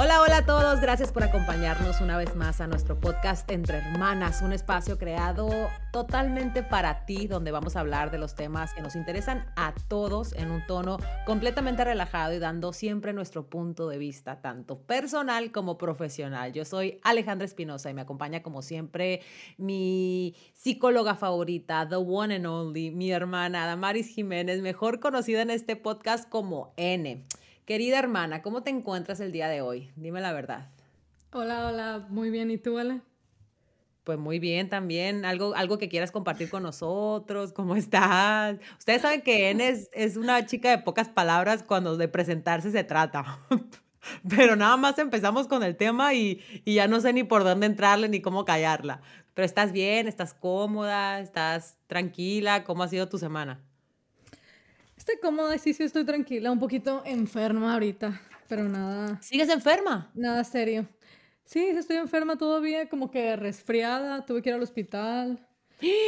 Hola, hola a todos, gracias por acompañarnos una vez más a nuestro podcast Entre Hermanas, un espacio creado totalmente para ti, donde vamos a hablar de los temas que nos interesan a todos en un tono completamente relajado y dando siempre nuestro punto de vista, tanto personal como profesional. Yo soy Alejandra Espinosa y me acompaña como siempre mi psicóloga favorita, the one and only, mi hermana Damaris Jiménez, mejor conocida en este podcast como N. Querida hermana, ¿cómo te encuentras el día de hoy? Dime la verdad. Hola, hola, muy bien. ¿Y tú, Ale? Pues muy bien también. Algo, algo que quieras compartir con nosotros. ¿Cómo estás? Ustedes saben que En es, es una chica de pocas palabras cuando de presentarse se trata. Pero nada más empezamos con el tema y, y ya no sé ni por dónde entrarle ni cómo callarla. Pero estás bien, estás cómoda, estás tranquila. ¿Cómo ha sido tu semana? Estoy cómoda, sí, sí, estoy tranquila, un poquito enferma ahorita, pero nada. ¿Sigues enferma? Nada serio. Sí, estoy enferma todavía, como que resfriada, tuve que ir al hospital.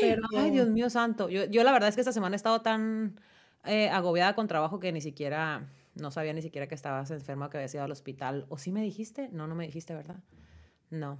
Pero... Ay, Dios mío santo. Yo, yo la verdad es que esta semana he estado tan eh, agobiada con trabajo que ni siquiera, no sabía ni siquiera que estabas enferma, que habías ido al hospital. ¿O sí me dijiste? No, no me dijiste, ¿verdad? No.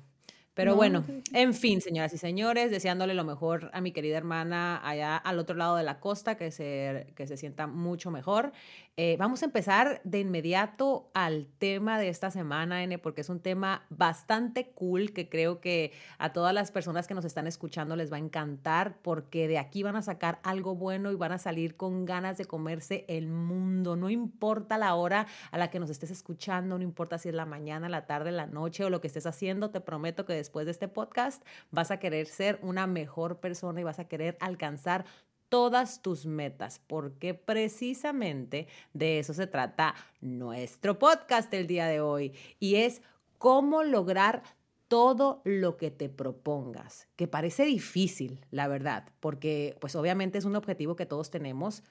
Pero bueno, en fin, señoras y señores, deseándole lo mejor a mi querida hermana allá al otro lado de la costa, que se, que se sienta mucho mejor. Eh, vamos a empezar de inmediato al tema de esta semana, N, porque es un tema bastante cool que creo que a todas las personas que nos están escuchando les va a encantar, porque de aquí van a sacar algo bueno y van a salir con ganas de comerse el mundo. No importa la hora a la que nos estés escuchando, no importa si es la mañana, la tarde, la noche o lo que estés haciendo, te prometo que después de este podcast vas a querer ser una mejor persona y vas a querer alcanzar todas tus metas, porque precisamente de eso se trata nuestro podcast el día de hoy y es cómo lograr todo lo que te propongas, que parece difícil, la verdad, porque pues obviamente es un objetivo que todos tenemos,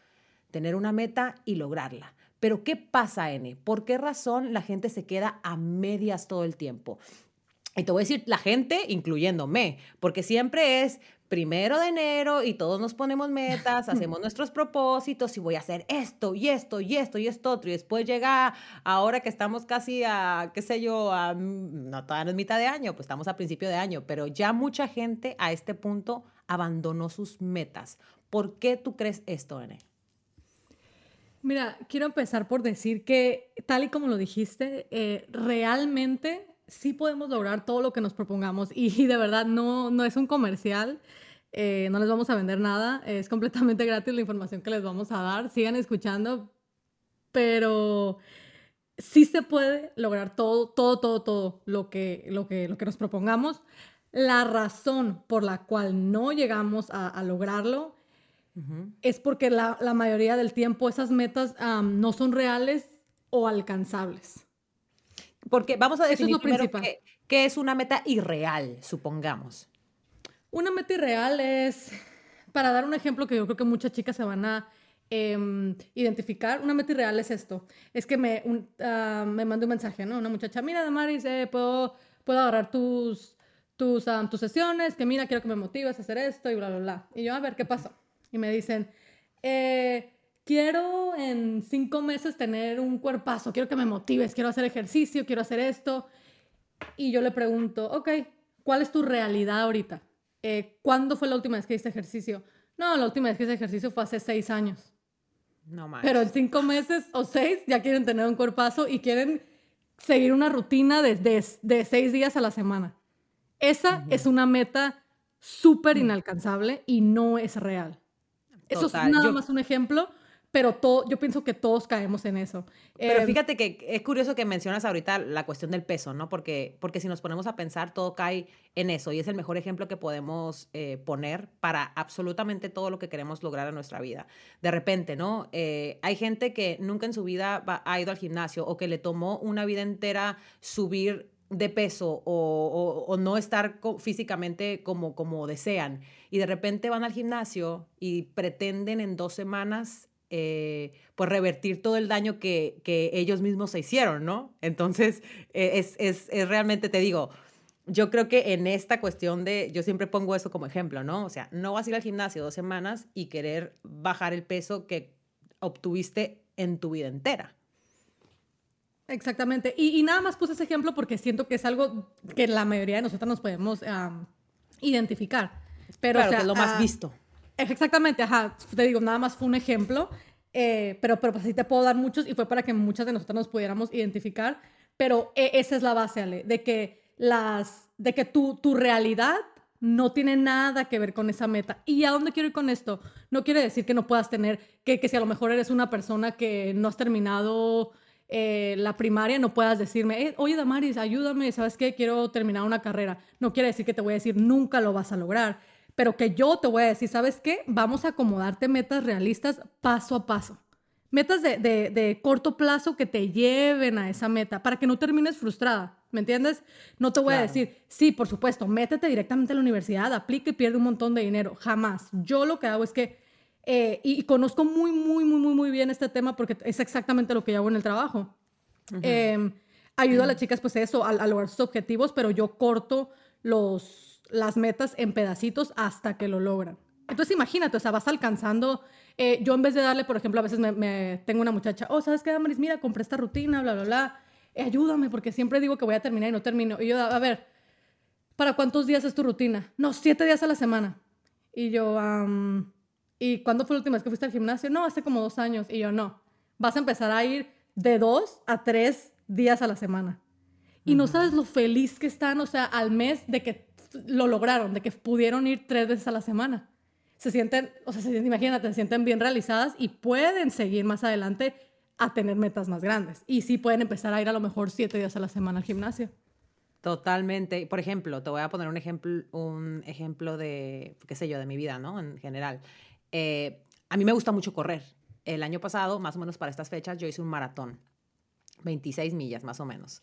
tener una meta y lograrla. Pero ¿qué pasa, N? ¿Por qué razón la gente se queda a medias todo el tiempo? Y te voy a decir la gente, incluyéndome, porque siempre es, primero de enero y todos nos ponemos metas, hacemos nuestros propósitos y voy a hacer esto y esto y esto y esto otro. Y después llega ahora que estamos casi a, qué sé yo, a, no todavía no es mitad de año, pues estamos a principio de año, pero ya mucha gente a este punto abandonó sus metas. ¿Por qué tú crees esto, N? Mira, quiero empezar por decir que, tal y como lo dijiste, eh, realmente sí podemos lograr todo lo que nos propongamos y, de verdad no, no es un comercial. Eh, no les vamos a vender nada, es completamente gratis la información que les vamos a dar. Sigan escuchando, pero sí se puede lograr todo, todo, todo, todo lo que, lo que, lo que nos propongamos. La razón por la cual no llegamos a, lograrlo es porque la, la, mayoría del tiempo esas metas no son reales o alcanzables. Porque vamos a definir primero qué, es una meta irreal, supongamos. Una meta irreal es, para dar un ejemplo que yo creo que muchas chicas se van a em, identificar, una meta irreal es esto. Es que me, uh, me mandó un mensaje, ¿no? Una muchacha, mira, Damaris, eh, puedo, puedo agarrar tus, tus, tus sesiones, que mira, quiero que me motives a hacer esto y bla, bla, bla. Y yo, a ver, ¿qué pasó? Y me dicen, eh, quiero en cinco meses tener un cuerpazo, quiero que me motives, quiero hacer ejercicio, quiero hacer esto. Y yo le pregunto, ok, ¿cuál es tu realidad ahorita? Eh, ¿Cuándo fue la última vez que hiciste ejercicio? No, la última vez que hice ejercicio fue hace seis años. No más. Pero en cinco meses o seis ya quieren tener un cuerpazo y quieren seguir una rutina de, de, seis días a la semana. Esa es una meta súper inalcanzable y no es real. Eso es nada más un ejemplo pero todo, yo pienso que todos caemos en eso. Pero em, fíjate que es curioso que mencionas ahorita la cuestión del peso, ¿no? Porque, porque si nos ponemos a pensar, todo cae en eso y es el mejor ejemplo que podemos eh, poner para absolutamente todo lo que queremos lograr en nuestra vida. De repente, ¿no? Eh, hay gente que nunca en su vida ha ido al gimnasio o que le tomó una vida entera subir de peso o, o, no estar físicamente como, como desean y de repente van al gimnasio y pretenden en dos semanas eh, pues revertir todo el daño que, que, ellos mismos se hicieron, ¿no? Entonces, eh, es, es, es, realmente, te digo, yo creo que en esta cuestión de, yo siempre pongo eso como ejemplo, ¿no? O sea, no vas a ir al gimnasio dos semanas y querer bajar el peso que obtuviste en tu vida entera. Exactamente. Y, nada más puse ese ejemplo porque siento que es algo que la mayoría de nosotros nos podemos identificar. Pero, claro, que es lo más ah, visto. Exactamente, ajá. Te digo, nada más fue un ejemplo, eh, pero, pero pues sí te puedo dar muchos y fue para que muchas de nosotros nos pudiéramos identificar. Pero e, esa es la base, Ale, de que, las, de que tu, tu realidad no tiene nada que ver con esa meta. ¿Y a dónde quiero ir con esto? No quiere decir que no puedas tener, que, que si a lo mejor eres una persona que no has terminado eh, la primaria, no puedas decirme, eh, oye Damaris, ayúdame, ¿sabes qué? Quiero terminar una carrera. No quiere decir que te voy a decir, nunca lo vas a lograr pero que yo te voy a decir, ¿sabes qué? Vamos a acomodarte metas realistas paso a paso. Metas de, corto plazo que te lleven a esa meta para que no termines frustrada. ¿Me entiendes? No te voy a decir, sí, por supuesto, métete directamente a la universidad, aplica y pierde un montón de dinero. Jamás. Yo lo que hago es que, eh, y, conozco muy, muy, muy, muy, muy bien este tema porque es exactamente lo que yo hago en el trabajo. Em, ayudo a las chicas, pues eso, a lograr sus objetivos, pero yo corto los las metas en pedacitos hasta que lo logran. Entonces imagínate, o sea, vas alcanzando, eh, yo en vez de darle, por ejemplo, a veces me, tengo una muchacha, oh, ¿sabes qué, Damaris? Mira, compré esta rutina, bla, bla, bla, eh, ayúdame, porque siempre digo que voy a terminar y no termino. Y yo, a ver, ¿para cuántos días es tu rutina? No, siete días a la semana. Y yo, ¿y cuándo fue la última vez que fuiste al gimnasio? No, hace como dos años. Y yo, no, vas a empezar a ir de dos a tres días a la semana. Y no sabes lo feliz que están, o sea, al mes de que lo lograron, de que pudieron ir tres veces a la semana. Se sienten, o sea, se sienten, imagínate, se sienten bien realizadas y pueden seguir más adelante a tener metas más grandes. Y sí pueden empezar a ir a lo mejor siete días a la semana al gimnasio. Totalmente. Por ejemplo, te voy a poner un ejemplo, un ejemplo de, qué sé yo, de mi vida, ¿no? En general. Eh, a mí me gusta mucho correr. El año pasado, más o menos para estas fechas, yo hice un maratón. 26 millas, más o menos.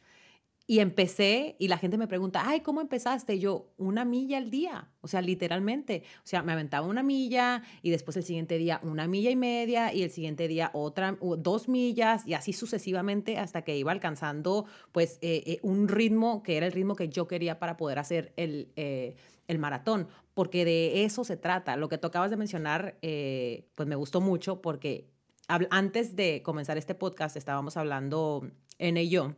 Y empecé y la gente me pregunta, ay, ¿cómo empezaste? yo, una milla al día, o sea, literalmente. O sea, me aventaba una milla y después el siguiente día una milla y media y el siguiente día otra, dos millas y así sucesivamente hasta que iba alcanzando pues eh, eh, un ritmo que era el ritmo que yo quería para poder hacer el, eh, el maratón, porque de eso se trata. Lo que tú acabas de mencionar, pues me gustó mucho porque antes de comenzar este podcast estábamos hablando en ello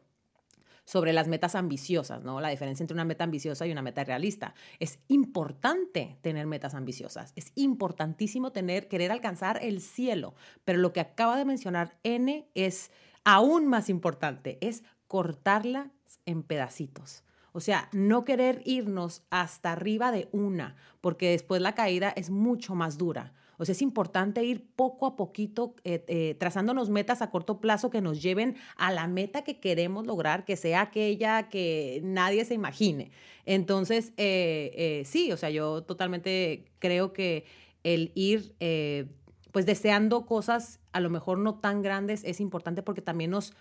sobre las metas ambiciosas, ¿no? La diferencia entre una meta ambiciosa y una meta realista. Es importante tener metas ambiciosas, es importantísimo tener, querer alcanzar el cielo, pero lo que acaba de mencionar N es aún más importante, es cortarlas en pedacitos. O sea, no querer irnos hasta arriba de una, porque después la caída es mucho más dura. O sea, es importante ir poco a poquito eh, eh, trazándonos metas a corto plazo que nos lleven a la meta que queremos lograr, que sea aquella que nadie se imagine. Entonces, eh, sí, o sea, yo totalmente creo que el ir pues deseando cosas a lo mejor no tan grandes es importante porque también nos,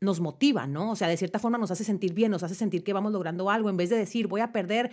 nos motiva, ¿no? O sea, de cierta forma nos hace sentir bien, nos hace sentir que vamos logrando algo, en vez de decir, voy a perder,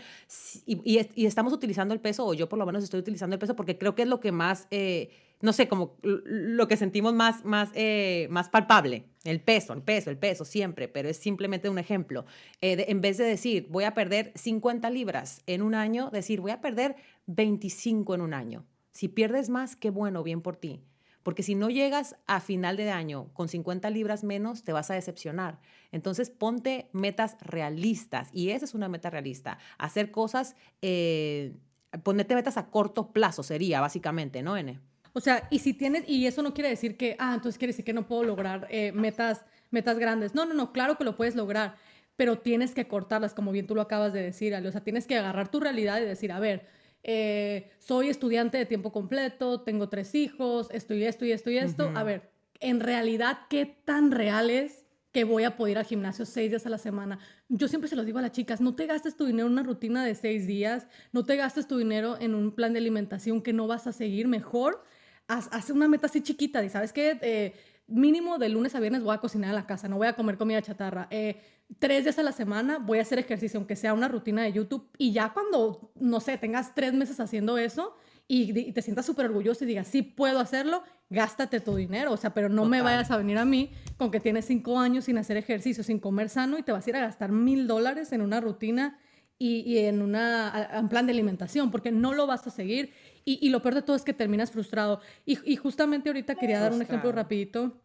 y, estamos utilizando el peso, o yo por lo menos estoy utilizando el peso, porque creo que es lo que más, eh, no sé, como lo que sentimos más, más, eh, más palpable, el peso, el peso, el peso, siempre, pero es simplemente un ejemplo. Eh, en vez de decir, voy a perder 50 libras en un año, decir, voy a perder 25 en un año. Si pierdes más, qué bueno, bien por ti porque si no llegas a final de año con 50 libras menos, te vas a decepcionar. Entonces ponte metas realistas y esa es una meta realista. Hacer cosas, eh, ponerte metas a corto plazo sería básicamente, ¿no, N? O sea, y si tienes, y eso no quiere decir que, ah, entonces quiere decir que no puedo lograr eh, metas, metas grandes. No, no, no, claro que lo puedes lograr, pero tienes que cortarlas, como bien tú lo acabas de decir, Ale. O sea, tienes que agarrar tu realidad y decir, a ver, eh, soy estudiante de tiempo completo, tengo tres hijos, estoy esto y esto y esto. A ver, en realidad, ¿qué tan real es que voy a poder ir al gimnasio seis días a la semana? Yo siempre se lo digo a las chicas, no te gastes tu dinero en una rutina de seis días, no te gastes tu dinero en un plan de alimentación que no vas a seguir mejor. Haz, una meta así chiquita, y sabes que eh, mínimo de lunes a viernes voy a cocinar en la casa, no voy a comer comida chatarra. Eh, tres días a la semana voy a hacer ejercicio, aunque sea una rutina de YouTube. Y ya cuando, no sé, tengas tres meses haciendo eso y, te sientas súper orgulloso y digas, sí puedo hacerlo, gástate tu dinero. O sea, pero no me vayas a venir a mí con que tienes cinco años sin hacer ejercicio, sin comer sano y te vas a ir a gastar mil dólares en una rutina y, en una, un plan de alimentación, porque no lo vas a seguir. Y, lo peor de todo es que terminas frustrado. Y, justamente ahorita quería dar un ejemplo rapidito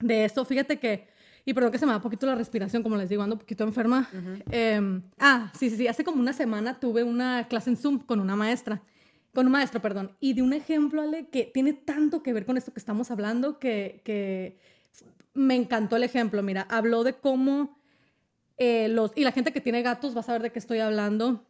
de esto. Fíjate que Y perdón que se me da poquito la respiración, como les digo, ando un poquito enferma. Em, ah, sí, sí, sí. Hace como una semana tuve una clase en Zoom con una maestra. Con un maestro, perdón. Y de un ejemplo, Ale, que tiene tanto que ver con esto que estamos hablando, que, que me encantó el ejemplo. Mira, habló de cómo eh, los... Y la gente que tiene gatos va a saber de qué estoy hablando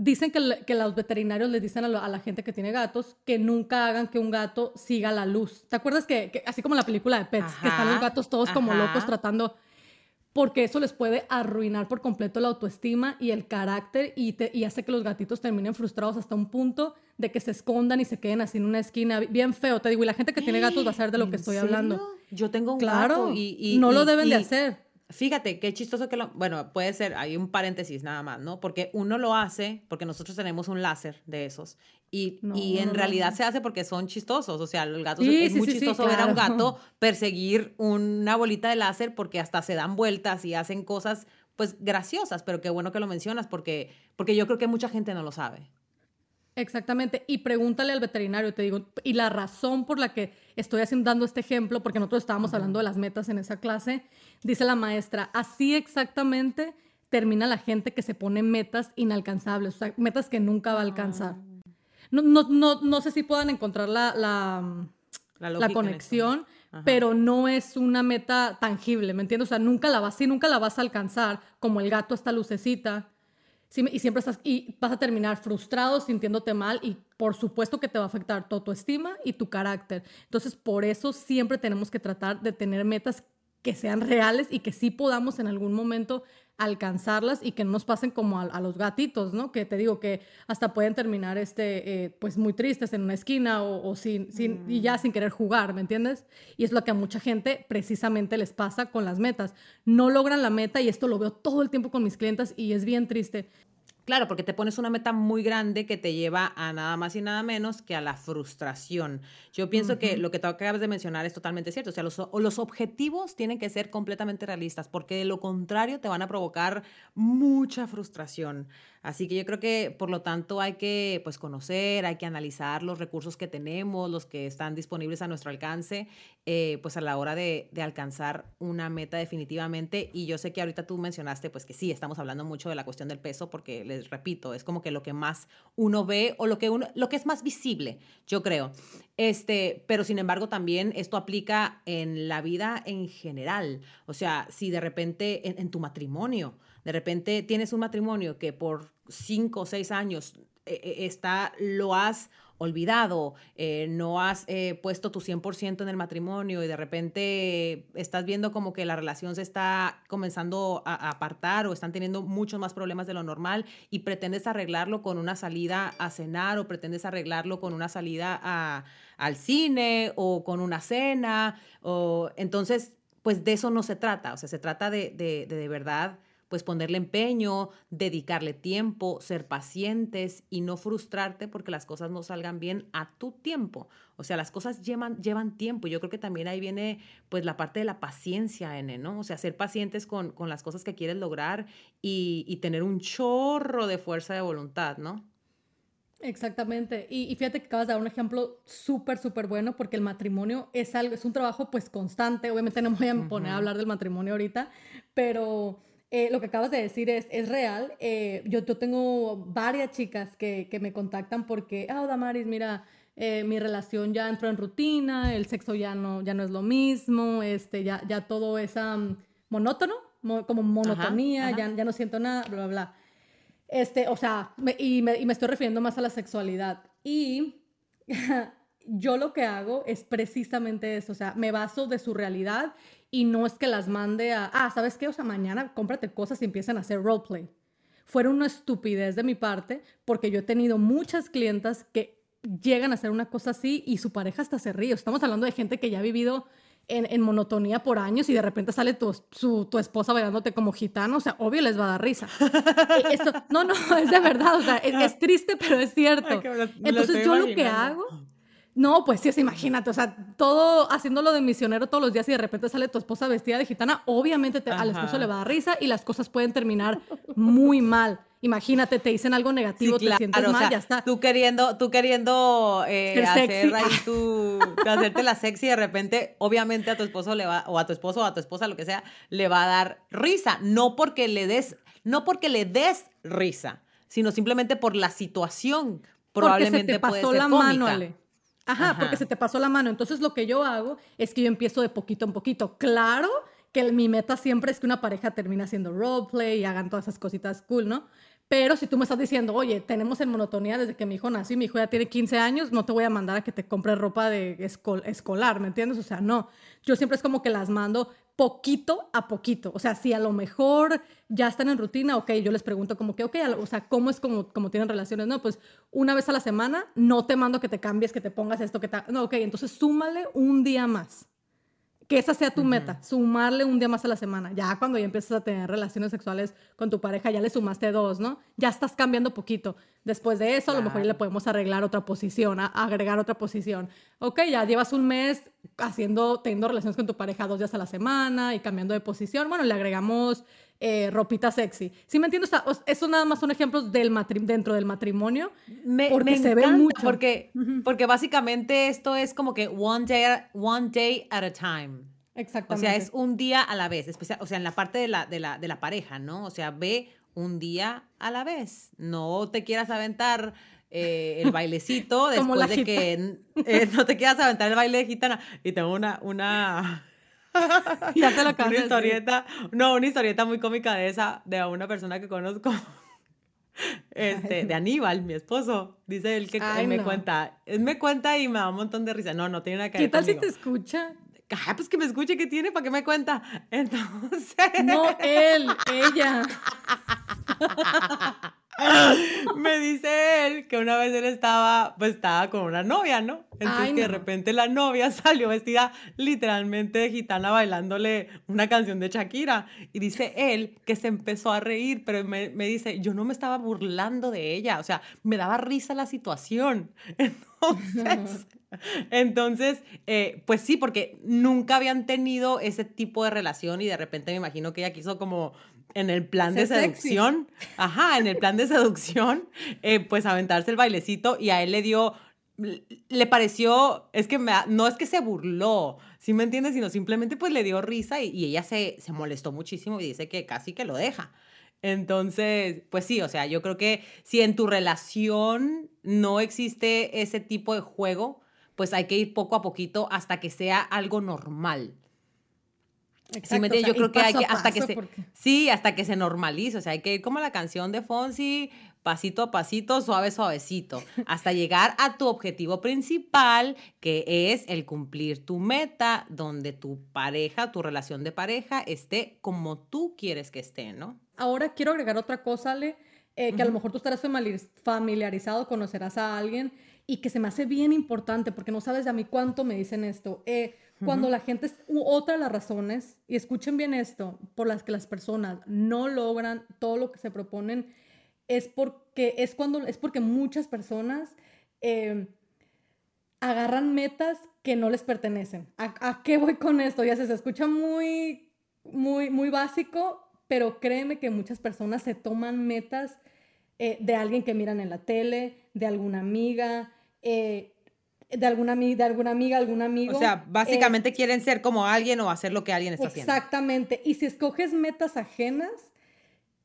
dicen que, que, los veterinarios les dicen a, la gente que tiene gatos que nunca hagan que un gato siga la luz. ¿Te acuerdas que, así como la película de Pets, que están los gatos todos como locos tratando, porque eso les puede arruinar por completo la autoestima y el carácter y, y hace que los gatitos terminen frustrados hasta un punto de que se escondan y se queden así en una esquina, bien feo, te digo, y la gente que tiene gatos va a saber de lo que estoy hablando. Yo tengo un claro, gato y, y no lo deben de hacer Fíjate, qué chistoso que lo... Bueno, puede ser, hay un paréntesis nada más, ¿no? Porque uno lo hace, porque nosotros tenemos un láser de esos, y, y en realidad se hace porque son chistosos, o sea, el gato es muy chistoso ver a un gato perseguir una bolita de láser porque hasta se dan vueltas y hacen cosas, pues, graciosas, pero qué bueno que lo mencionas porque, porque yo creo que mucha gente no lo sabe. Exactamente. Y pregúntale al veterinario, te digo, y la razón por la que estoy haciendo, dando este ejemplo, porque nosotros estábamos hablando de las metas en esa clase, dice la maestra, así exactamente termina la gente que se pone metas inalcanzables, o sea, metas que nunca va a alcanzar. Ah. No, no, no, no sé si puedan encontrar la, la, la, conexión, pero no es una meta tangible, ¿me entiendes? O sea, nunca la vas, sí, nunca la vas a alcanzar, como el gato esta lucecita y siempre estás, y vas a terminar frustrado, sintiéndote mal y por supuesto que te va a afectar tu autoestima y tu carácter. Entonces, por eso siempre tenemos que tratar de tener metas que sean reales y que sí podamos en algún momento alcanzarlas y que no nos pasen como a, los gatitos, ¿no? Que te digo que hasta pueden terminar este, eh, pues muy tristes en una esquina o, sin, sin, y ya mm. sin querer jugar, ¿me entiendes? Y es lo que a mucha gente precisamente les pasa con las metas. No logran la meta y esto lo veo todo el tiempo con mis clientes y es bien triste. Claro, porque te pones una meta muy grande que te lleva a nada más y nada menos que a la frustración. Yo pienso que lo que tú acabas de mencionar es totalmente cierto. O sea, los, los, objetivos tienen que ser completamente realistas, porque de lo contrario te van a provocar mucha frustración. Así que yo creo que, por lo tanto, hay que pues, conocer, hay que analizar los recursos que tenemos, los que están disponibles a nuestro alcance, eh, pues a la hora de, de, alcanzar una meta definitivamente. Y yo sé que ahorita tú mencionaste, pues que sí, estamos hablando mucho de la cuestión del peso, porque les repito, es como que lo que más uno ve o lo que, uno, lo que es más visible, yo creo. Este, pero sin embargo, también esto aplica en la vida en general. O sea, si de repente en tu matrimonio, de repente tienes un matrimonio que por cinco o seis años eh, eh, está, lo has olvidado, eh, no has puesto tu 100% en el matrimonio y de repente estás viendo como que la relación se está comenzando a, apartar o están teniendo muchos más problemas de lo normal y pretendes arreglarlo con una salida a cenar o pretendes arreglarlo con una salida a, al cine o con una cena o entonces pues de eso no se trata, o sea, se trata de, de, de, de verdad pues ponerle empeño, dedicarle tiempo, ser pacientes y no frustrarte porque las cosas no salgan bien a tu tiempo. O sea, las cosas llevan, llevan tiempo. Yo creo que también ahí viene pues la parte de la paciencia, N, ¿no? O sea, ser pacientes con, con las cosas que quieres lograr y, y tener un chorro de fuerza de voluntad, ¿no? Exactamente. Y, y, fíjate que acabas de dar un ejemplo súper, súper bueno porque el matrimonio es algo, es un trabajo pues constante. Obviamente no me voy a poner a hablar del matrimonio ahorita, pero eh, lo que acabas de decir es, es real. Eh, yo, yo tengo varias chicas que, que me contactan porque, ah, oh, Damaris, mira, eh, mi relación ya entró en rutina, el sexo ya no, ya no es lo mismo, este, ya, ya todo es monótono, como monotonía, Ya, ya no siento nada, bla, bla, bla. Este, o sea, y, me, y me estoy refiriendo más a la sexualidad. Y yo lo que hago es precisamente eso, o sea, me baso de su realidad y no es que las mande a, ah, ¿sabes qué? O sea, mañana cómprate cosas y empiezan a hacer roleplay. Fuera una estupidez de mi parte porque yo he tenido muchas clientas que llegan a hacer una cosa así y su pareja hasta se ríe. Estamos hablando de gente que ya ha vivido en, monotonía por años y de repente sale tu, su, tu esposa bailándote como gitano, o sea, obvio les va a dar risa. Esto, no, no, es de verdad, o sea, es, triste, pero es cierto. Entonces yo lo que hago no, pues sí, imagínate, o sea, todo haciéndolo de misionero todos los días y de repente sale tu esposa vestida de gitana, obviamente al esposo le va a dar risa y las cosas pueden terminar muy mal. Imagínate, te dicen algo negativo, te sientes mal, ya está. Tú queriendo, tú queriendo eh, hacer ahí tu, hacerte la sexy y de repente, obviamente a tu esposo le va, o a tu esposo o a tu esposa, lo que sea, le va a dar risa. No porque le des, no porque le des risa, sino simplemente por la situación. Probablemente porque se te pasó la mano, Ale. Ajá, porque se te pasó la mano. Entonces lo que yo hago es que yo empiezo de poquito en poquito. Claro que mi meta siempre es que una pareja termine haciendo roleplay y hagan todas esas cositas cool, ¿no? Pero si tú me estás diciendo, oye, tenemos en monotonía desde que mi hijo nació y mi hijo ya tiene 15 años, no te voy a mandar a que te compres ropa de escolar, ¿me entiendes? O sea, no. Yo siempre es como que las mando poquito a poquito. O sea, si a lo mejor ya están en rutina, ok, yo les pregunto como que, ok, o sea, ¿cómo es como, como tienen relaciones? No, pues una vez a la semana no te mando que te cambies, que te pongas esto, que te... No, ok, entonces súmale un día más que esa sea tu meta, sumarle un día más a la semana. Ya cuando ya empiezas a tener relaciones sexuales con tu pareja, ya le sumaste dos, ¿no? Ya estás cambiando poquito. Después de eso, a lo mejor ya le podemos arreglar otra posición, agregar otra posición. Ok, ya llevas un mes haciendo, teniendo relaciones con tu pareja dos días a la semana y cambiando de posición. Bueno, le agregamos eh, ropita sexy. ¿Sí me entiendes? eso nada más son ejemplos del dentro del matrimonio. Me, porque se ve mucho. Porque, porque básicamente esto es como que one day, one day at a time. Exactamente. O sea, es un día a la vez, especial, o sea, en la parte de la, de la, de la pareja, ¿no? O sea, ve un día a la vez. No te quieras aventar eh, el bailecito después de que eh, no te quieras aventar el baile de gitana. Y tengo una, una, ya te lo Una historieta, no, una historieta muy cómica de esa, de una persona que conozco. Este, de Aníbal, mi esposo. Dice él que él me cuenta. Él me cuenta y me da un montón de risa. No, no tiene nada que ver. ¿Qué tal si te escucha? Ah, pues que me escuche, ¿qué tiene? ¿Para qué me cuenta? Entonces. No, él, ella. me dice él que una vez él estaba, pues estaba con una novia, ¿no? Entonces que de repente la novia salió vestida literalmente de gitana bailándole una canción de Shakira. Y dice él que se empezó a reír, pero me, dice, yo no me estaba burlando de ella, o sea, me daba risa la situación. Entonces... Entonces, eh, pues sí, porque nunca habían tenido ese tipo de relación y de repente me imagino que ella quiso como en el plan de seducción, ajá, en el plan de seducción, eh, pues aventarse el bailecito y a él le dio, le pareció, es que no es que se burló, ¿sí me entiendes? Sino simplemente pues le dio risa y, ella se, se molestó muchísimo y dice que casi que lo deja. Entonces, pues sí, o sea, yo creo que si en tu relación no existe ese tipo de juego, pues hay que ir poco a poquito hasta que sea algo normal. Exacto, yo creo que hay que hasta que se sí, hasta que se normalice, o sea, hay que ir como la canción de Fonsi, pasito a pasito, suave suavecito, hasta llegar a tu objetivo principal, que es el cumplir tu meta, donde tu pareja, tu relación de pareja esté como tú quieres que esté, ¿no? Ahora quiero agregar otra cosa, Ale, eh, que a lo mejor tú estarás familiarizado, conocerás a alguien y que se me hace bien importante porque no sabes de a mí cuánto me dicen esto. Eh, cuando la gente, otra de las razones, y escuchen bien esto, por las que las personas no logran todo lo que se proponen, es porque, es cuando, es porque muchas personas eh, agarran metas que no les pertenecen. ¿A, qué voy con esto? Ya se, se escucha muy, muy, muy básico, pero créeme que muchas personas se toman metas eh, de alguien que miran en la tele, de alguna amiga, eh, de alguna, de alguna amiga, algún amigo. O sea, básicamente eh, quieren ser como alguien o hacer lo que alguien está haciendo. Exactamente. Y si escoges metas ajenas,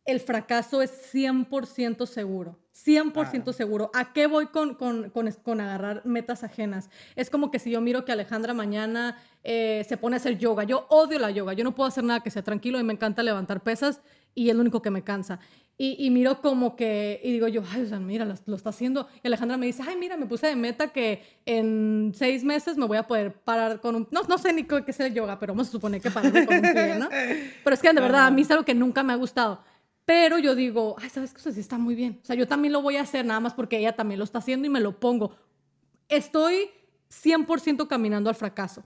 el fracaso es 100% seguro. 100% seguro. ¿A qué voy con, con, con, con, agarrar metas ajenas? Es como que si yo miro que Alejandra mañana eh, se pone a hacer yoga. Yo odio la yoga. Yo no puedo hacer nada que sea tranquilo y me encanta levantar pesas y es lo único que me cansa. Y, y, miro como que, y digo yo, ay, o sea, mira, lo, está haciendo. Y Alejandra me dice, ay, mira, me puse de meta que en seis meses me voy a poder parar con un, no, no sé ni qué es el yoga, pero vamos a suponer que pararme con un pie, ¿no? Pero es que de verdad, a mí es algo que nunca me ha gustado. Pero yo digo, ay, ¿sabes qué? Eso sí está muy bien. O sea, yo también lo voy a hacer nada más porque ella también lo está haciendo y me lo pongo. Estoy 100% caminando al fracaso.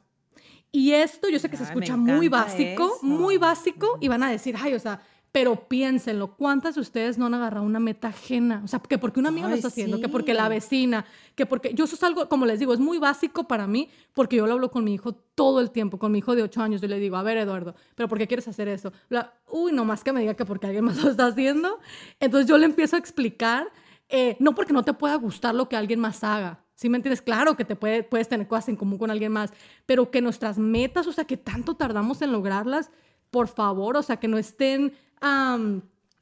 Y esto yo sé que se escucha muy básico, muy básico, y van a decir, ay, o sea, pero piénsenlo, ¿cuántas de ustedes no han agarrado una meta ajena? O sea, que porque una amiga lo está haciendo, que porque la vecina, que porque yo eso es algo, como les digo, es muy básico para mí, porque yo lo hablo con mi hijo todo el tiempo, con mi hijo de 8 años, yo le digo, a ver, Eduardo, ¿pero por qué quieres hacer eso? La, Uy, no más que me diga que porque alguien más lo está haciendo. Entonces yo le empiezo a explicar, eh, no porque no te pueda gustar lo que alguien más haga, ¿Sí me entiendes? Claro que te puede, puedes tener cosas en común con alguien más, pero que nuestras metas, o sea, que tanto tardamos en lograrlas, por favor, o sea, que no estén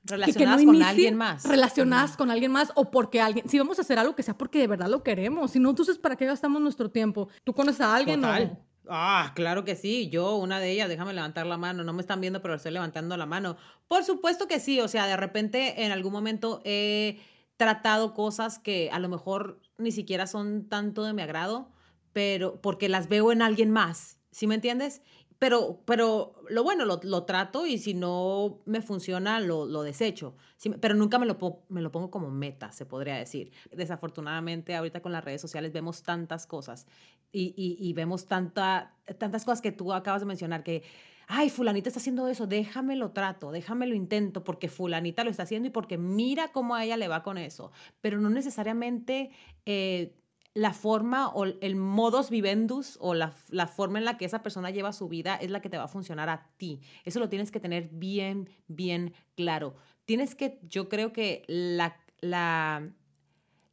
relacionadas con alguien más. Relacionadas con alguien más o porque alguien, si vamos a hacer algo que sea porque de verdad lo queremos, si no, entonces ¿para qué gastamos nuestro tiempo? ¿Tú conoces a alguien? Total. Ah, claro que sí. Yo, una de ellas, déjame levantar la mano. No me están viendo, pero estoy levantando la mano. Por supuesto que sí. O sea, de repente en algún momento he tratado cosas que a lo mejor ni siquiera son tanto de mi agrado, pero porque las veo en alguien más. ¿Sí me entiendes? Pero, pero lo bueno, lo, lo, trato y si no me funciona, lo, lo desecho. pero nunca me lo, me lo pongo como meta, se podría decir. Desafortunadamente, ahorita con las redes sociales vemos tantas cosas y, y, vemos tanta, tantas cosas que tú acabas de mencionar que, ay, fulanita está haciendo eso, déjame lo trato, déjame lo intento porque fulanita lo está haciendo y porque mira cómo a ella le va con eso. Pero no necesariamente... Eh, la forma o el modus vivendus o la, forma en la que esa persona lleva su vida es la que te va a funcionar a ti. Eso lo tienes que tener bien, bien claro. Tienes que, yo creo que la, la,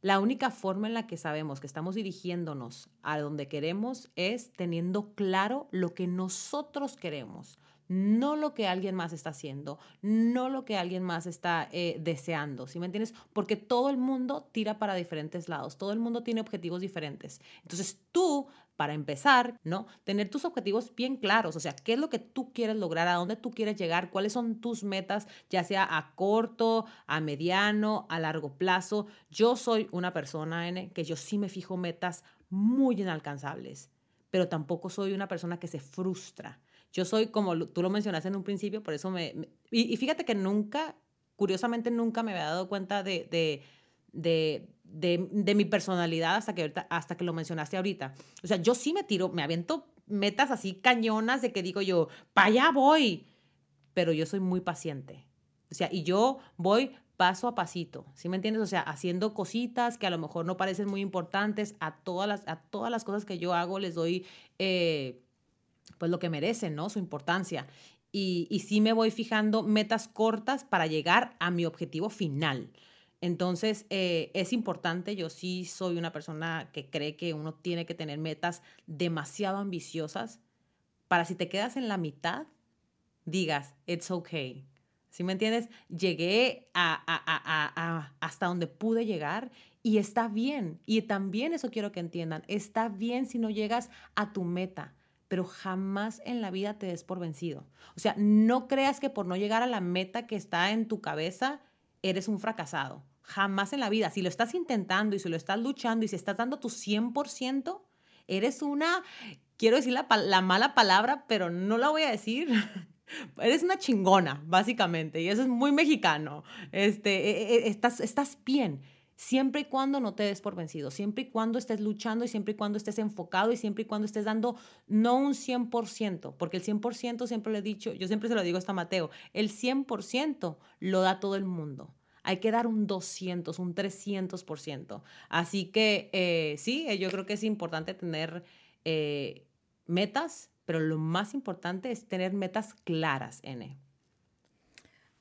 la única forma en la que sabemos que estamos dirigiéndonos a donde queremos es teniendo claro lo que nosotros queremos no lo que alguien más está haciendo, no lo que alguien más está eh, deseando, ¿sí me entiendes? Porque todo el mundo tira para diferentes lados, todo el mundo tiene objetivos diferentes. Entonces tú, para empezar, ¿no? Tener tus objetivos bien claros, o sea, qué es lo que tú quieres lograr, a dónde tú quieres llegar, cuáles son tus metas, ya sea a corto, a mediano, a largo plazo. Yo soy una persona, N, que yo sí me fijo metas muy inalcanzables, pero tampoco soy una persona que se frustra. Yo soy, como tú lo mencionaste en un principio, por eso me... y, fíjate que nunca, curiosamente nunca me había dado cuenta de, de, de, de, mi personalidad hasta que, hasta que lo mencionaste ahorita. O sea, yo sí me tiro, me aviento metas así cañonas de que digo yo, para voy, pero yo soy muy paciente. O sea, y yo voy paso a pasito, ¿sí me entiendes? O sea, haciendo cositas que a lo mejor no parecen muy importantes, a todas las, a todas las cosas que yo hago les doy... Eh, pues lo que merecen, ¿no? Su importancia. Y, y sí me voy fijando metas cortas para llegar a mi objetivo final. Entonces, eh, es importante, yo sí soy una persona que cree que uno tiene que tener metas demasiado ambiciosas para si te quedas en la mitad, digas, it's okay. ¿Sí me entiendes? Llegué a, a, a, hasta donde pude llegar y está bien. Y también eso quiero que entiendan, está bien si no llegas a tu meta pero jamás en la vida te des por vencido. O sea, no creas que por no llegar a la meta que está en tu cabeza, eres un fracasado. Jamás en la vida. Si lo estás intentando y si lo estás luchando y si estás dando tu 100%, eres una, quiero decir la, la mala palabra, pero no la voy a decir. Eres una chingona, básicamente, y eso es muy mexicano. Este, e, e, e, estás, estás bien siempre y cuando no te des por vencido, siempre y cuando estés luchando y siempre y cuando estés enfocado y siempre y cuando estés dando no un 100%, porque el 100% siempre lo he dicho, yo siempre se lo digo hasta Mateo, el 100% lo da todo el mundo. Hay que dar un 200, un 300%. Así que eh, sí, eh, yo creo que es importante tener eh, metas, pero lo más importante es tener metas claras, N.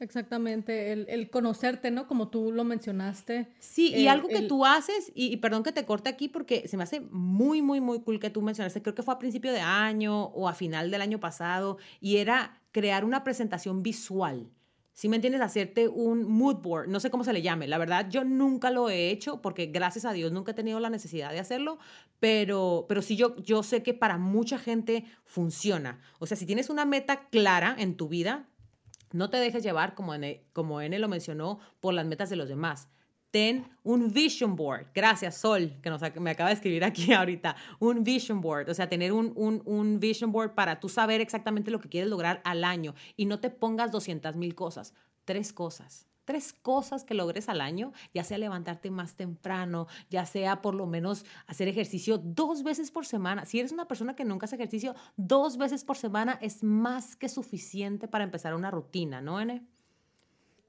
Exactamente, el, conocerte, ¿no? Como tú lo mencionaste. Sí, y algo que tú haces, y, perdón que te corte aquí porque se me hace muy, muy, muy cool que tú mencionaste, creo que fue a principio de año o a final del año pasado, y era crear una presentación visual. Si me entiendes, hacerte un mood board, no sé cómo se le llame, la verdad yo nunca lo he hecho porque gracias a Dios nunca he tenido la necesidad de hacerlo, pero, pero sí yo, yo sé que para mucha gente funciona. O sea, si tienes una meta clara en tu vida, no te dejes llevar, como N, como lo mencionó, por las metas de los demás. Ten un vision board. Gracias, Sol, que nos, me acaba de escribir aquí ahorita. Un vision board. O sea, tener un, un, un vision board para tú saber exactamente lo que quieres lograr al año y no te pongas 200 mil cosas. Tres cosas tres cosas que logres al año, ya sea levantarte más temprano, ya sea por lo menos hacer ejercicio dos veces por semana. Si eres una persona que nunca hace ejercicio, dos veces por semana es más que suficiente para empezar una rutina, ¿no, N?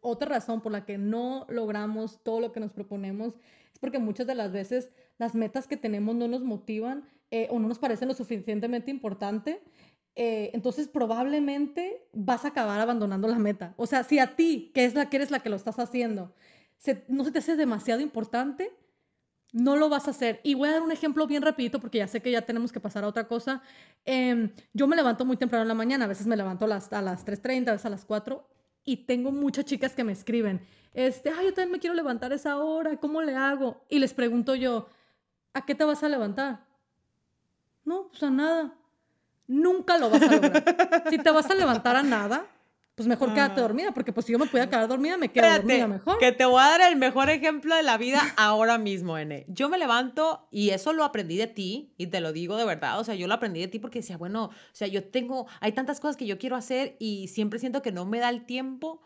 otra razón por la que no logramos todo lo que nos proponemos es porque muchas de las veces las metas que tenemos no nos motivan eh, o no nos parecen lo suficientemente importante. Eh, entonces probablemente vas a acabar abandonando la meta. O sea, si a ti, que es la que eres la que lo estás haciendo, no se te hace demasiado importante, no lo vas a hacer. Y voy a dar un ejemplo bien rapidito porque ya sé que ya tenemos que pasar a otra cosa. Em, yo me levanto muy temprano en la mañana, a veces me levanto a las, a las 3.30, a veces a las 4 y tengo muchas chicas que me escriben, este, ay, yo también me quiero levantar a esa hora, ¿cómo le hago? Y les pregunto yo, ¿a qué te vas a levantar? No, pues a nada. Nunca lo vas a lograr. si te vas a levantar a nada, pues mejor quédate dormida, porque pues si yo me pudiera quedar dormida, me quedo dormida mejor. Que te voy a dar el mejor ejemplo de la vida ahora mismo, N. Yo me levanto y eso lo aprendí de ti, y te lo digo de verdad, o sea, yo lo aprendí de ti porque decía, bueno, o sea, yo tengo, hay tantas cosas que yo quiero hacer y siempre siento que no me da el tiempo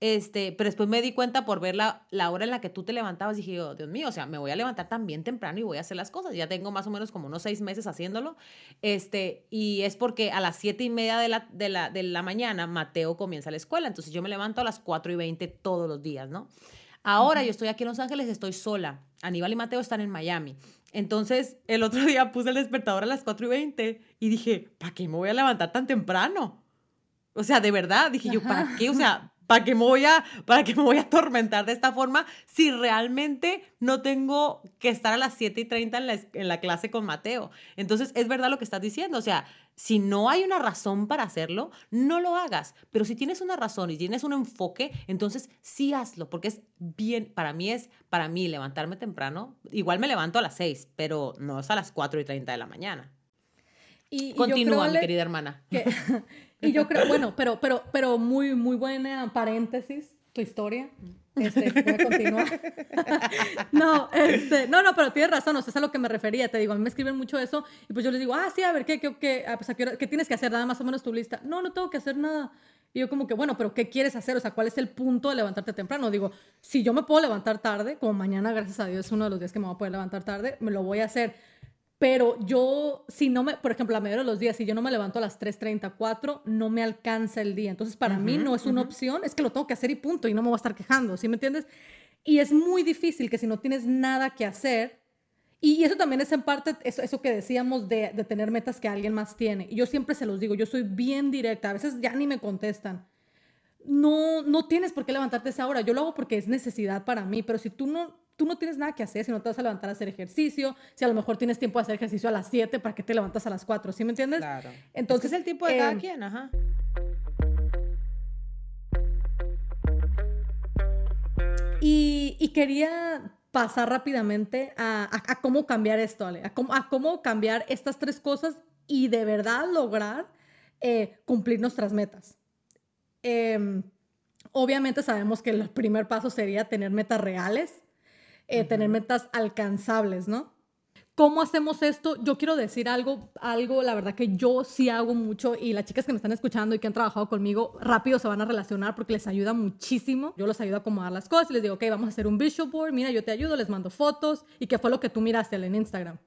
este, pero después me di cuenta por ver la, la, hora en la que tú te levantabas, dije, oh, Dios mío, o sea, me voy a levantar también temprano y voy a hacer las cosas. Ya tengo más o menos como unos seis meses haciéndolo. Este, y es porque a las siete y media de la, de, la, de la mañana Mateo comienza la escuela. Entonces yo me levanto a las cuatro y veinte todos los días, ¿no? Ahora yo estoy aquí en Los Ángeles, estoy sola. Aníbal y Mateo están en Miami. Entonces, el otro día puse el despertador a las cuatro y veinte y dije, ¿para qué me voy a levantar tan temprano? O sea, de verdad, dije yo, ¿para qué? O sea, ¿Para qué, me voy a, ¿Para qué me voy a atormentar de esta forma si realmente no tengo que estar a las 7 y 30 en la, en la clase con Mateo? Entonces, es verdad lo que estás diciendo. O sea, si no hay una razón para hacerlo, no lo hagas. Pero si tienes una razón y tienes un enfoque, entonces sí hazlo, porque es bien, para mí es, para mí levantarme temprano, igual me levanto a las 6, pero no es a las 4 y 30 de la mañana. Y, Continúa, mi querida hermana. Y yo creo, bueno, pero, pero, pero muy, muy buena paréntesis tu historia. Este, voy a continuar. no, este, no, no, pero tienes razón, o sea, es a lo que me refería. Te digo, a mí me escriben mucho eso y pues yo les digo, ah, sí, a ver, ¿qué, qué, qué, ah, pues, qué, tienes que hacer? Nada más o menos tu lista. No, no tengo que hacer nada. Y yo como que, bueno, pero ¿qué quieres hacer? O sea, ¿cuál es el punto de levantarte temprano? Digo, si yo me puedo levantar tarde, como mañana, gracias a Dios, es uno de los días que me voy a poder levantar tarde, me lo voy a hacer pero yo, si no me, por ejemplo, a mayoría de los días, si yo no me levanto a las 3.34, no me alcanza el día. Entonces, para mí no es una opción, es que lo tengo que hacer y punto, y no me voy a estar quejando, ¿sí me entiendes? Y es muy difícil que si no tienes nada que hacer, y eso también es en parte eso, eso que decíamos de, de, tener metas que alguien más tiene. Y yo siempre se los digo, yo soy bien directa, a veces ya ni me contestan. No, no tienes por qué levantarte esa hora, yo lo hago porque es necesidad para mí, pero si tú no tú no tienes nada que hacer si no te vas a levantar a hacer ejercicio, si a lo mejor tienes tiempo de hacer ejercicio a las 7, ¿para qué te levantas a las 4? ¿Sí me entiendes? Claro. Entonces, es, el tiempo de cada em, quien, ajá. Y, quería pasar rápidamente a, cómo cambiar esto, Ale, a cómo, cambiar estas tres cosas y de verdad lograr eh, cumplir nuestras metas. Em, obviamente sabemos que el primer paso sería tener metas reales, eh, tener metas alcanzables, ¿no? ¿Cómo hacemos esto? Yo quiero decir algo, algo, la verdad que yo sí hago mucho y las chicas que me están escuchando y que han trabajado conmigo rápido se van a relacionar porque les ayuda muchísimo. Yo les ayudo a acomodar las cosas y les digo, ok, vamos a hacer un visual board, mira, yo te ayudo, les mando fotos y qué fue lo que tú miraste en Instagram.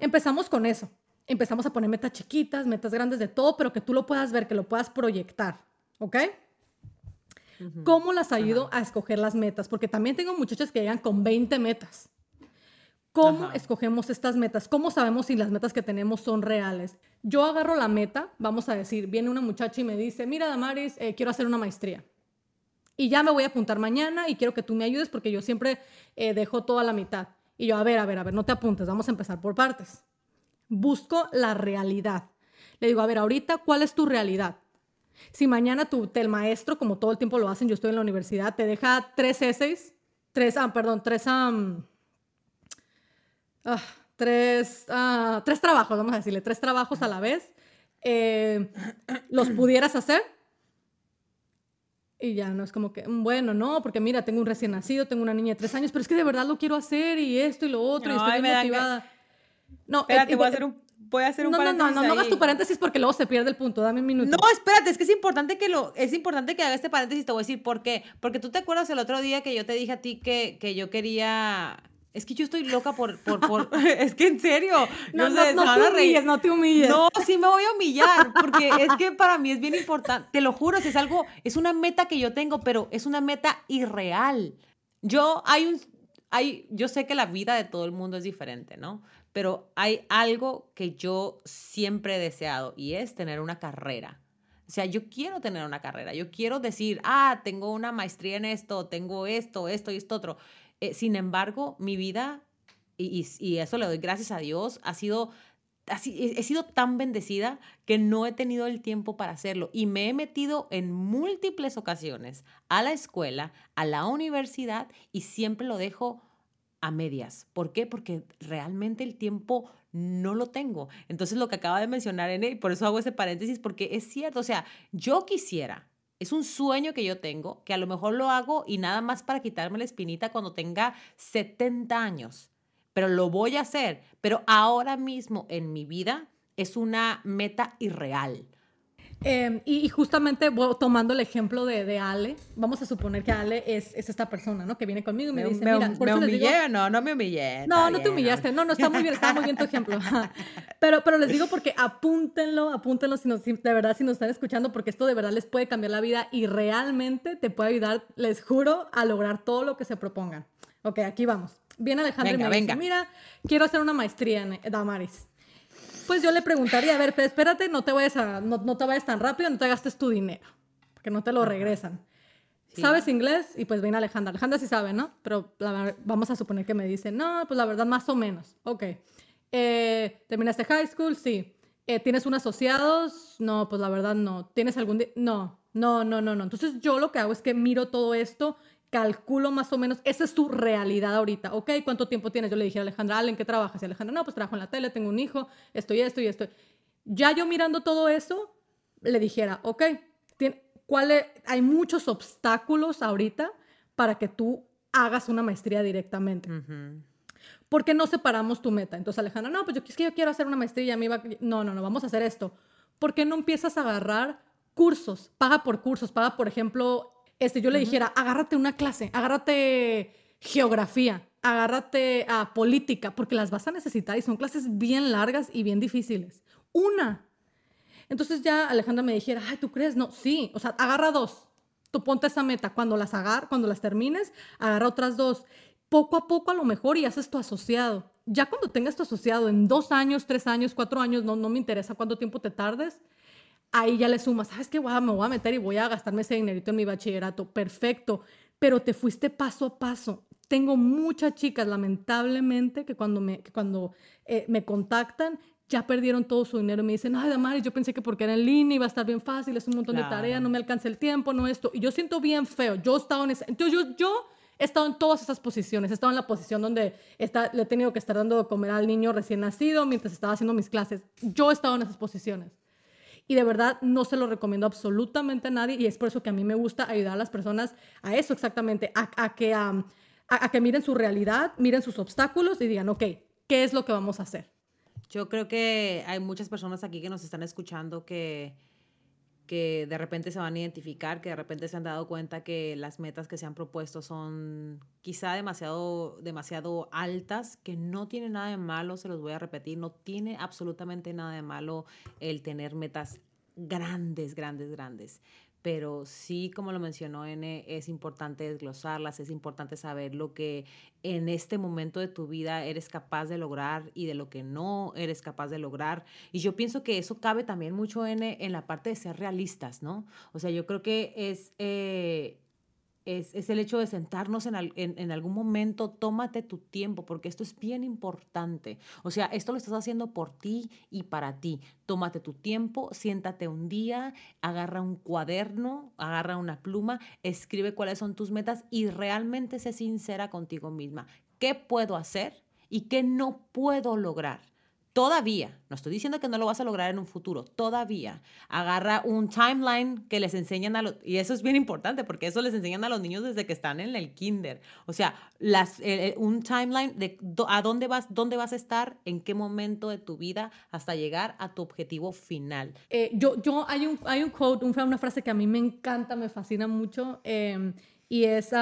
Empezamos con eso. Empezamos a poner metas chiquitas, metas grandes de todo, pero que tú lo puedas ver, que lo puedas proyectar, ¿ok? ¿Cómo las ayudo a escoger las metas? Porque también tengo muchachas que llegan con 20 metas. ¿Cómo escogemos estas metas? ¿Cómo sabemos si las metas que tenemos son reales? Yo agarro la meta, vamos a decir, viene una muchacha y me dice, mira Damaris, eh, quiero hacer una maestría. Y ya me voy a apuntar mañana y quiero que tú me ayudes porque yo siempre eh, dejo toda la mitad. Y yo, a ver, a ver, a ver, no te apuntes, vamos a empezar por partes. Busco la realidad. Le digo, a ver, ahorita, ¿cuál es tu realidad? Si mañana tu, el maestro, como todo el tiempo lo hacen, yo estoy en la universidad, te deja tres essays, tres, ah, perdón, tres, ah, tres, ah, tres trabajos, vamos a decirle, tres trabajos a la vez, eh, ¿los pudieras hacer? Y ya no es como que, mm, bueno, no, porque mira, tengo un recién nacido, tengo una niña de tres años, pero es que de verdad lo quiero hacer y esto y lo otro y estoy motivada. No, Espérate, voy a hacer un voy a hacer un no, paréntesis. No, no, no, no hagas tu paréntesis porque luego se pierde el punto. Dame un minuto. No, espérate, es que es importante que lo, es importante que haga este paréntesis. Te voy a decir por qué. Porque tú te acuerdas el otro día que yo te dije a ti que, que yo quería Es que yo estoy loca por, por, por... es que en serio. No, no, no, te humilles, no te humilles. No, sí me voy a humillar, porque es que para mí es bien importante. Te lo juro, es algo, es una meta que yo tengo, pero es una meta irreal. Yo, hay un, hay, yo sé que la vida de todo el mundo es diferente, ¿no? Pero hay algo que yo siempre he deseado y es tener una carrera. O sea, yo quiero tener una carrera, yo quiero decir, ah, tengo una maestría en esto, tengo esto, esto y esto otro. Eh, sin embargo, mi vida, y, y, eso le doy gracias a Dios, ha sido, he sido tan bendecida que no he tenido el tiempo para hacerlo y me he metido en múltiples ocasiones a la escuela, a la universidad y siempre lo dejo a medias. ¿Por qué? Porque realmente el tiempo no lo tengo. Entonces lo que acaba de mencionar N, y por eso hago ese paréntesis, porque es cierto, o sea, yo quisiera, es un sueño que yo tengo, que a lo mejor lo hago y nada más para quitarme la espinita cuando tenga 70 años, pero lo voy a hacer, pero ahora mismo en mi vida es una meta irreal. Em, y, justamente tomando el ejemplo de, de, Ale, vamos a suponer que Ale es, es, esta persona, ¿no? Que viene conmigo y me, dice, mira, por ¿me humillé no? No me humillé. No, no te humillaste. No, no, está muy bien, está muy bien tu ejemplo. pero, pero les digo porque apúntenlo, apúntenlo si, nos, de verdad si nos están escuchando, porque esto de verdad les puede cambiar la vida y realmente te puede ayudar, les juro, a lograr todo lo que se propongan. Ok, aquí vamos. Viene Alejandro y me dice, mira, quiero hacer una maestría en Damaris pues yo le preguntaría, a ver, pero espérate, no te vayas, a, no, no te vayas tan rápido, no te gastes tu dinero, porque no te lo regresan. ¿Sabes inglés? Y pues viene Alejandra. Alejandra sí sabe, ¿no? Pero vamos a suponer que me dice, no, pues la verdad más o menos. Ok. Eh, ¿Terminaste high school? Sí. Eh, ¿Tienes un asociados? No, pues la verdad no. ¿Tienes algún... No, no, no, no, no. Entonces yo lo que hago es que miro todo esto calculo más o menos, esa es tu realidad ahorita, ¿ok? ¿Cuánto tiempo tienes? Yo le dije a Alejandra, ¿en qué trabajas? Y Alejandra, no, pues trabajo en la tele, tengo un hijo, estoy esto y esto. Ya yo mirando todo eso, le dijera, ok, ¿cuál hay muchos obstáculos ahorita para que tú hagas una maestría directamente. ¿Por qué no separamos tu meta? Entonces Alejandra, no, pues yo, es que yo quiero hacer una maestría, me iba, no, no, no, vamos a hacer esto. ¿Por qué no empiezas a agarrar cursos? Paga por cursos, paga, por ejemplo, este, yo le dijera, agárrate una clase, agárrate geografía, agárrate a política, porque las vas a necesitar y son clases bien largas y bien difíciles. Una. Entonces ya Alejandra me dijera, ay, ¿tú crees? No, sí, o sea, agarra dos. Tú ponte esa meta. Cuando las agar, cuando las termines, agarra otras dos. Poco a poco a lo mejor y haces tu asociado. Ya cuando tengas tu asociado en dos años, tres años, cuatro años, no, no me interesa cuánto tiempo te tardes, ahí ya le sumas, ¿sabes qué? me voy a meter y voy a gastarme ese dinerito en mi bachillerato. Perfecto, pero te fuiste paso a paso. Tengo muchas chicas, lamentablemente, que cuando me, cuando, eh, me contactan ya perdieron todo su dinero y me dicen, ay, Damaris, yo pensé que porque era en línea iba a estar bien fácil, es un montón de tareas, no me alcanza el tiempo, no esto. Y yo siento bien feo. Yo he estado en esa, entonces yo, yo he estado en todas esas posiciones. He estado en la posición donde está, le he tenido que estar dando de comer al niño recién nacido mientras estaba haciendo mis clases. Yo he estado en esas posiciones y de verdad no se lo recomiendo absolutamente a nadie y es por eso que a mí me gusta ayudar a las personas a eso exactamente, a, que, a, que miren su realidad, miren sus obstáculos y digan, ok, ¿qué es lo que vamos a hacer? Yo creo que hay muchas personas aquí que nos están escuchando que que de repente se van a identificar, que de repente se han dado cuenta que las metas que se han propuesto son quizá demasiado, demasiado altas, que no tiene nada de malo, se los voy a repetir, no tiene absolutamente nada de malo el tener metas grandes, grandes, grandes pero sí, como lo mencionó N, es importante desglosarlas, es importante saber lo que en este momento de tu vida eres capaz de lograr y de lo que no eres capaz de lograr. Y yo pienso que eso cabe también mucho N, en la parte de ser realistas, ¿no? O sea, yo creo que es... Eh, es, el hecho de sentarnos en, en, algún momento, tómate tu tiempo, porque esto es bien importante. O sea, esto lo estás haciendo por ti y para ti. Tómate tu tiempo, siéntate un día, agarra un cuaderno, agarra una pluma, escribe cuáles son tus metas y realmente sé sincera contigo misma. ¿Qué puedo hacer y qué no puedo lograr? Todavía, no estoy diciendo que no lo vas a lograr en un futuro, todavía agarra un timeline que les enseñan a los, y eso es bien importante porque eso les enseñan a los niños desde que están en el kinder. O sea, las, un timeline de a dónde vas, dónde vas a estar, en qué momento de tu vida hasta llegar a tu objetivo final. Eh, yo, yo, hay un, hay un quote, una frase que a mí me encanta, me fascina mucho, em, y es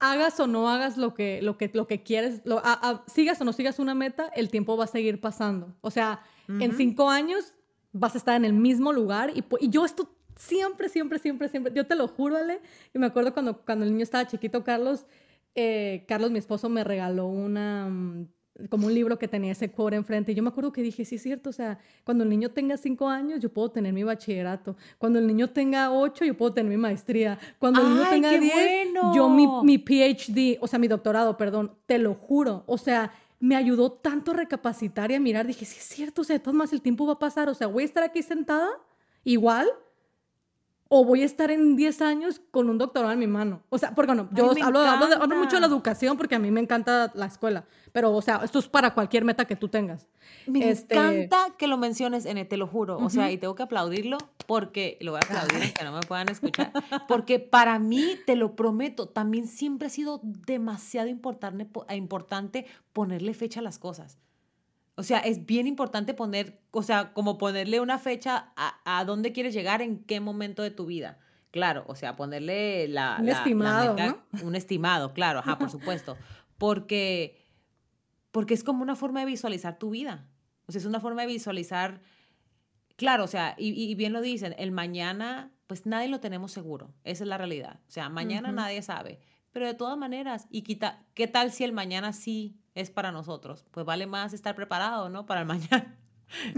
hagas o no hagas lo que, lo que, lo que quieres, lo, sigas o no sigas una meta, el tiempo va a seguir pasando. O sea, en cinco años vas a estar en el mismo lugar y, y, yo esto siempre, siempre, siempre, siempre, yo te lo juro, Ale, y me acuerdo cuando, cuando el niño estaba chiquito, Carlos, eh, Carlos, mi esposo, me regaló una mm, como un libro que tenía ese quote enfrente. Y yo me acuerdo que dije, sí es cierto, o sea, cuando el niño tenga cinco años, yo puedo tener mi bachillerato. Cuando el niño tenga ocho, yo puedo tener mi maestría. Cuando el niño tenga diez, yo mi, mi PhD, o sea, mi doctorado, perdón, te lo juro. O sea, me ayudó tanto a recapacitar y a mirar. Dije, sí es cierto, o sea, de todas más el tiempo va a pasar. O sea, voy a estar aquí sentada igual o voy a estar en 10 años con un doctorado en mi mano. O sea, porque no, yo hablo, hablo, mucho de la educación porque a mí me encanta la escuela, pero o sea, esto es para cualquier meta que tú tengas. Me este encanta que lo menciones, N, te lo juro. O sea, y tengo que aplaudirlo porque, lo voy a aplaudir, que no me puedan escuchar, porque para mí, te lo prometo, también siempre ha sido demasiado importante, importante ponerle fecha a las cosas. O sea, es bien importante poner, o sea, como ponerle una fecha a, dónde quieres llegar, en qué momento de tu vida. Claro, o sea, ponerle la... Un estimado, ¿no? Un estimado, claro, ajá, por supuesto. Porque, porque es como una forma de visualizar tu vida. O sea, es una forma de visualizar, claro, o sea, y, bien lo dicen, el mañana, pues nadie lo tenemos seguro. Esa es la realidad. O sea, mañana nadie sabe. Pero de todas maneras, y quita, ¿qué tal si el mañana sí es para nosotros? Pues vale más estar preparado, ¿no? Para el mañana.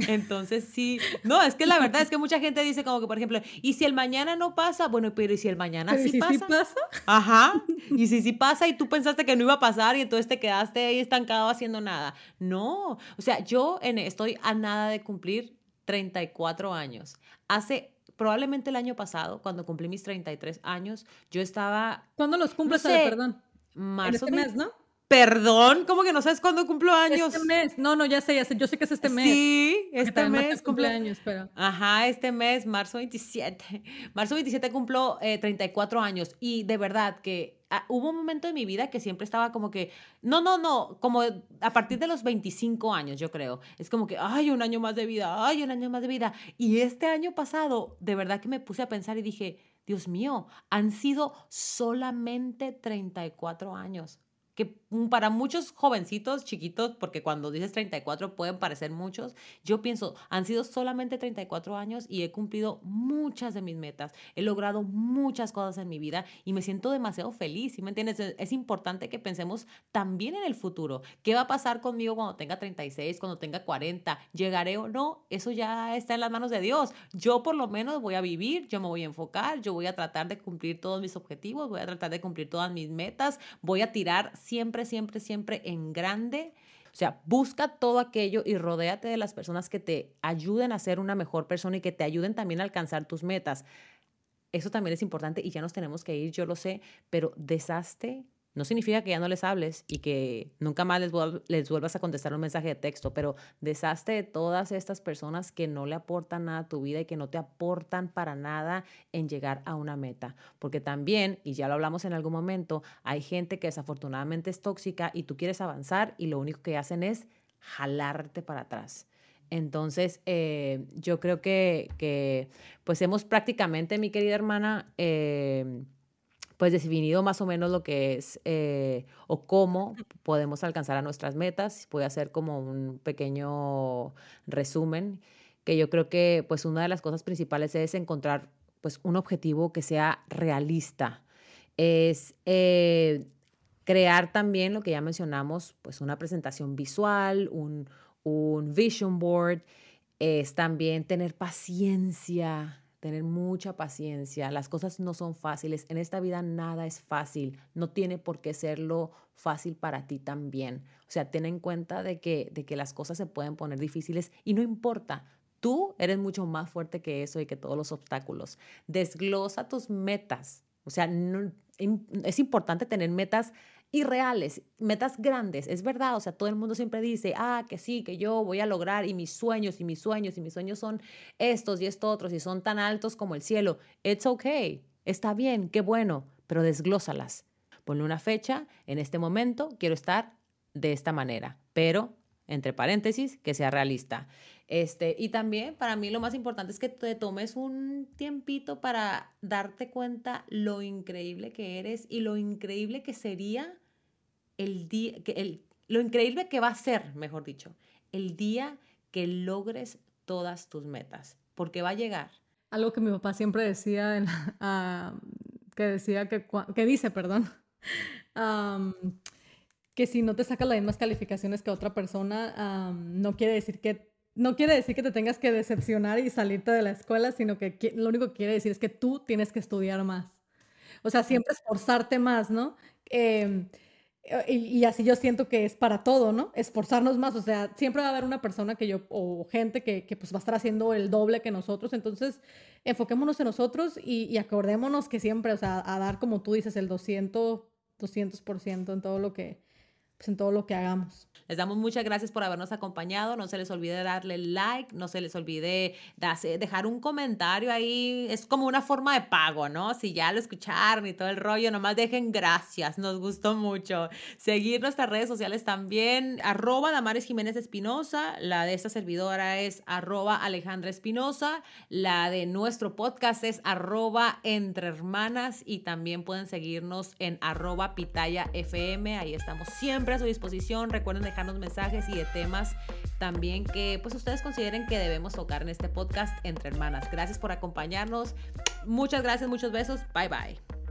Entonces sí, no, es que la verdad es que mucha gente dice como que, por ejemplo, ¿y si el mañana no pasa? Bueno, pero ¿y si el mañana sí, pasa? sí pasa? Ajá, y si sí pasa y tú pensaste que no iba a pasar y entonces te quedaste ahí estancado haciendo nada. No, o sea, yo en, estoy a nada de cumplir 34 años. Hace probablemente el año pasado, cuando cumplí mis 33 años, yo estaba... ¿Cuándo los cumples? No sé, perdón. Marzo. En este mes, ¿no? Perdón, ¿cómo que no sabes cuándo cumplo años? Este mes. No, no, ya sé, ya sé. Yo sé que es este mes. Sí, este mes. cumpleaños, pero. Ajá, este mes, marzo 27. Marzo 27 cumplo 34 eh, años. Y de verdad que Ah, hubo un momento de mi vida que siempre estaba como que, no, no, no, como a partir de los 25 años, yo creo. Es como que, ay, un año más de vida, ay, un año más de vida. Y este año pasado, de verdad que me puse a pensar y dije, Dios mío, han sido solamente 34 años que para muchos jovencitos chiquitos, porque cuando dices 34 pueden parecer muchos, yo pienso, han sido solamente 34 años y he cumplido muchas de mis metas, he logrado muchas cosas en mi vida y me siento demasiado feliz, ¿sí me entiendes? Es importante que pensemos también en el futuro, ¿qué va a pasar conmigo cuando tenga 36, cuando tenga 40? ¿Llegaré o no? Eso ya está en las manos de Dios. Yo por lo menos voy a vivir, yo me voy a enfocar, yo voy a tratar de cumplir todos mis objetivos, voy a tratar de cumplir todas mis metas, voy a tirar siempre, siempre, siempre en grande. O sea, busca todo aquello y rodéate de las personas que te ayuden a ser una mejor persona y que te ayuden también a alcanzar tus metas. Eso también es importante y ya nos tenemos que ir, yo lo sé, pero deshazte no significa que ya no les hables y que nunca más les, les, vuelvas a contestar un mensaje de texto, pero deshazte de todas estas personas que no le aportan nada a tu vida y que no te aportan para nada en llegar a una meta. Porque también, y ya lo hablamos en algún momento, hay gente que desafortunadamente es tóxica y tú quieres avanzar y lo único que hacen es jalarte para atrás. Entonces, eh, yo creo que, pues hemos prácticamente, mi querida hermana, eh, pues definido más o menos lo que es eh, o cómo podemos alcanzar a nuestras metas. Voy a hacer como un pequeño resumen, que yo creo que pues una de las cosas principales es encontrar pues un objetivo que sea realista. Es eh, crear también lo que ya mencionamos, pues una presentación visual, un, un vision board, es también tener paciencia, tener mucha paciencia. Las cosas no son fáciles. En esta vida nada es fácil. No tiene por qué serlo fácil para ti también. O sea, ten en cuenta de que, de que las cosas se pueden poner difíciles y no importa. Tú eres mucho más fuerte que eso y que todos los obstáculos. Desglosa tus metas. O sea, es importante tener metas irreales, metas grandes, es verdad, o sea, todo el mundo siempre dice, ah, que sí, que yo voy a lograr y mis sueños y mis sueños y mis sueños son estos y estos otros y son tan altos como el cielo. It's okay, está bien, qué bueno, pero desglósalas. Ponle una fecha, en este momento quiero estar de esta manera, pero entre paréntesis, que sea realista. Este, y también para mí lo más importante es que te tomes un tiempito para darte cuenta lo increíble que eres y lo increíble que sería el día, el, lo increíble que va a ser, mejor dicho, el día que logres todas tus metas, porque va a llegar. Algo que mi papá siempre decía, que decía que, que dice, perdón, que si no te saca las mismas calificaciones que otra persona, no quiere decir que no quiere decir que te tengas que decepcionar y salirte de la escuela, sino que lo único que quiere decir es que tú tienes que estudiar más. O sea, siempre esforzarte más, ¿no? Em, y, así yo siento que es para todo, ¿no? Esforzarnos más, o sea, siempre va a haber una persona que yo, o gente que, que pues va a estar haciendo el doble que nosotros, entonces enfoquémonos en nosotros y, y acordémonos que siempre, o sea, a dar, como tú dices, el 200, 200% en todo lo que, pues en todo lo que hagamos. Les damos muchas gracias por habernos acompañado. No se les olvide darle like, no se les olvide dejar un comentario ahí. Es como una forma de pago, ¿no? Si ya lo escucharon y todo el rollo, nomás dejen gracias. Nos gustó mucho. Seguir nuestras redes sociales también. Arroba Damares Jiménez Espinosa. La de esta servidora es arroba Alejandra Espinosa. La de nuestro podcast es arroba Entre Hermanas. Y también pueden seguirnos en arroba Pitaya FM. Ahí estamos siempre a su disposición. Recuerden dejar mensajes y de temas también que pues ustedes consideren que debemos tocar en este podcast entre hermanas. Gracias por acompañarnos. Muchas gracias, muchos besos. Bye bye.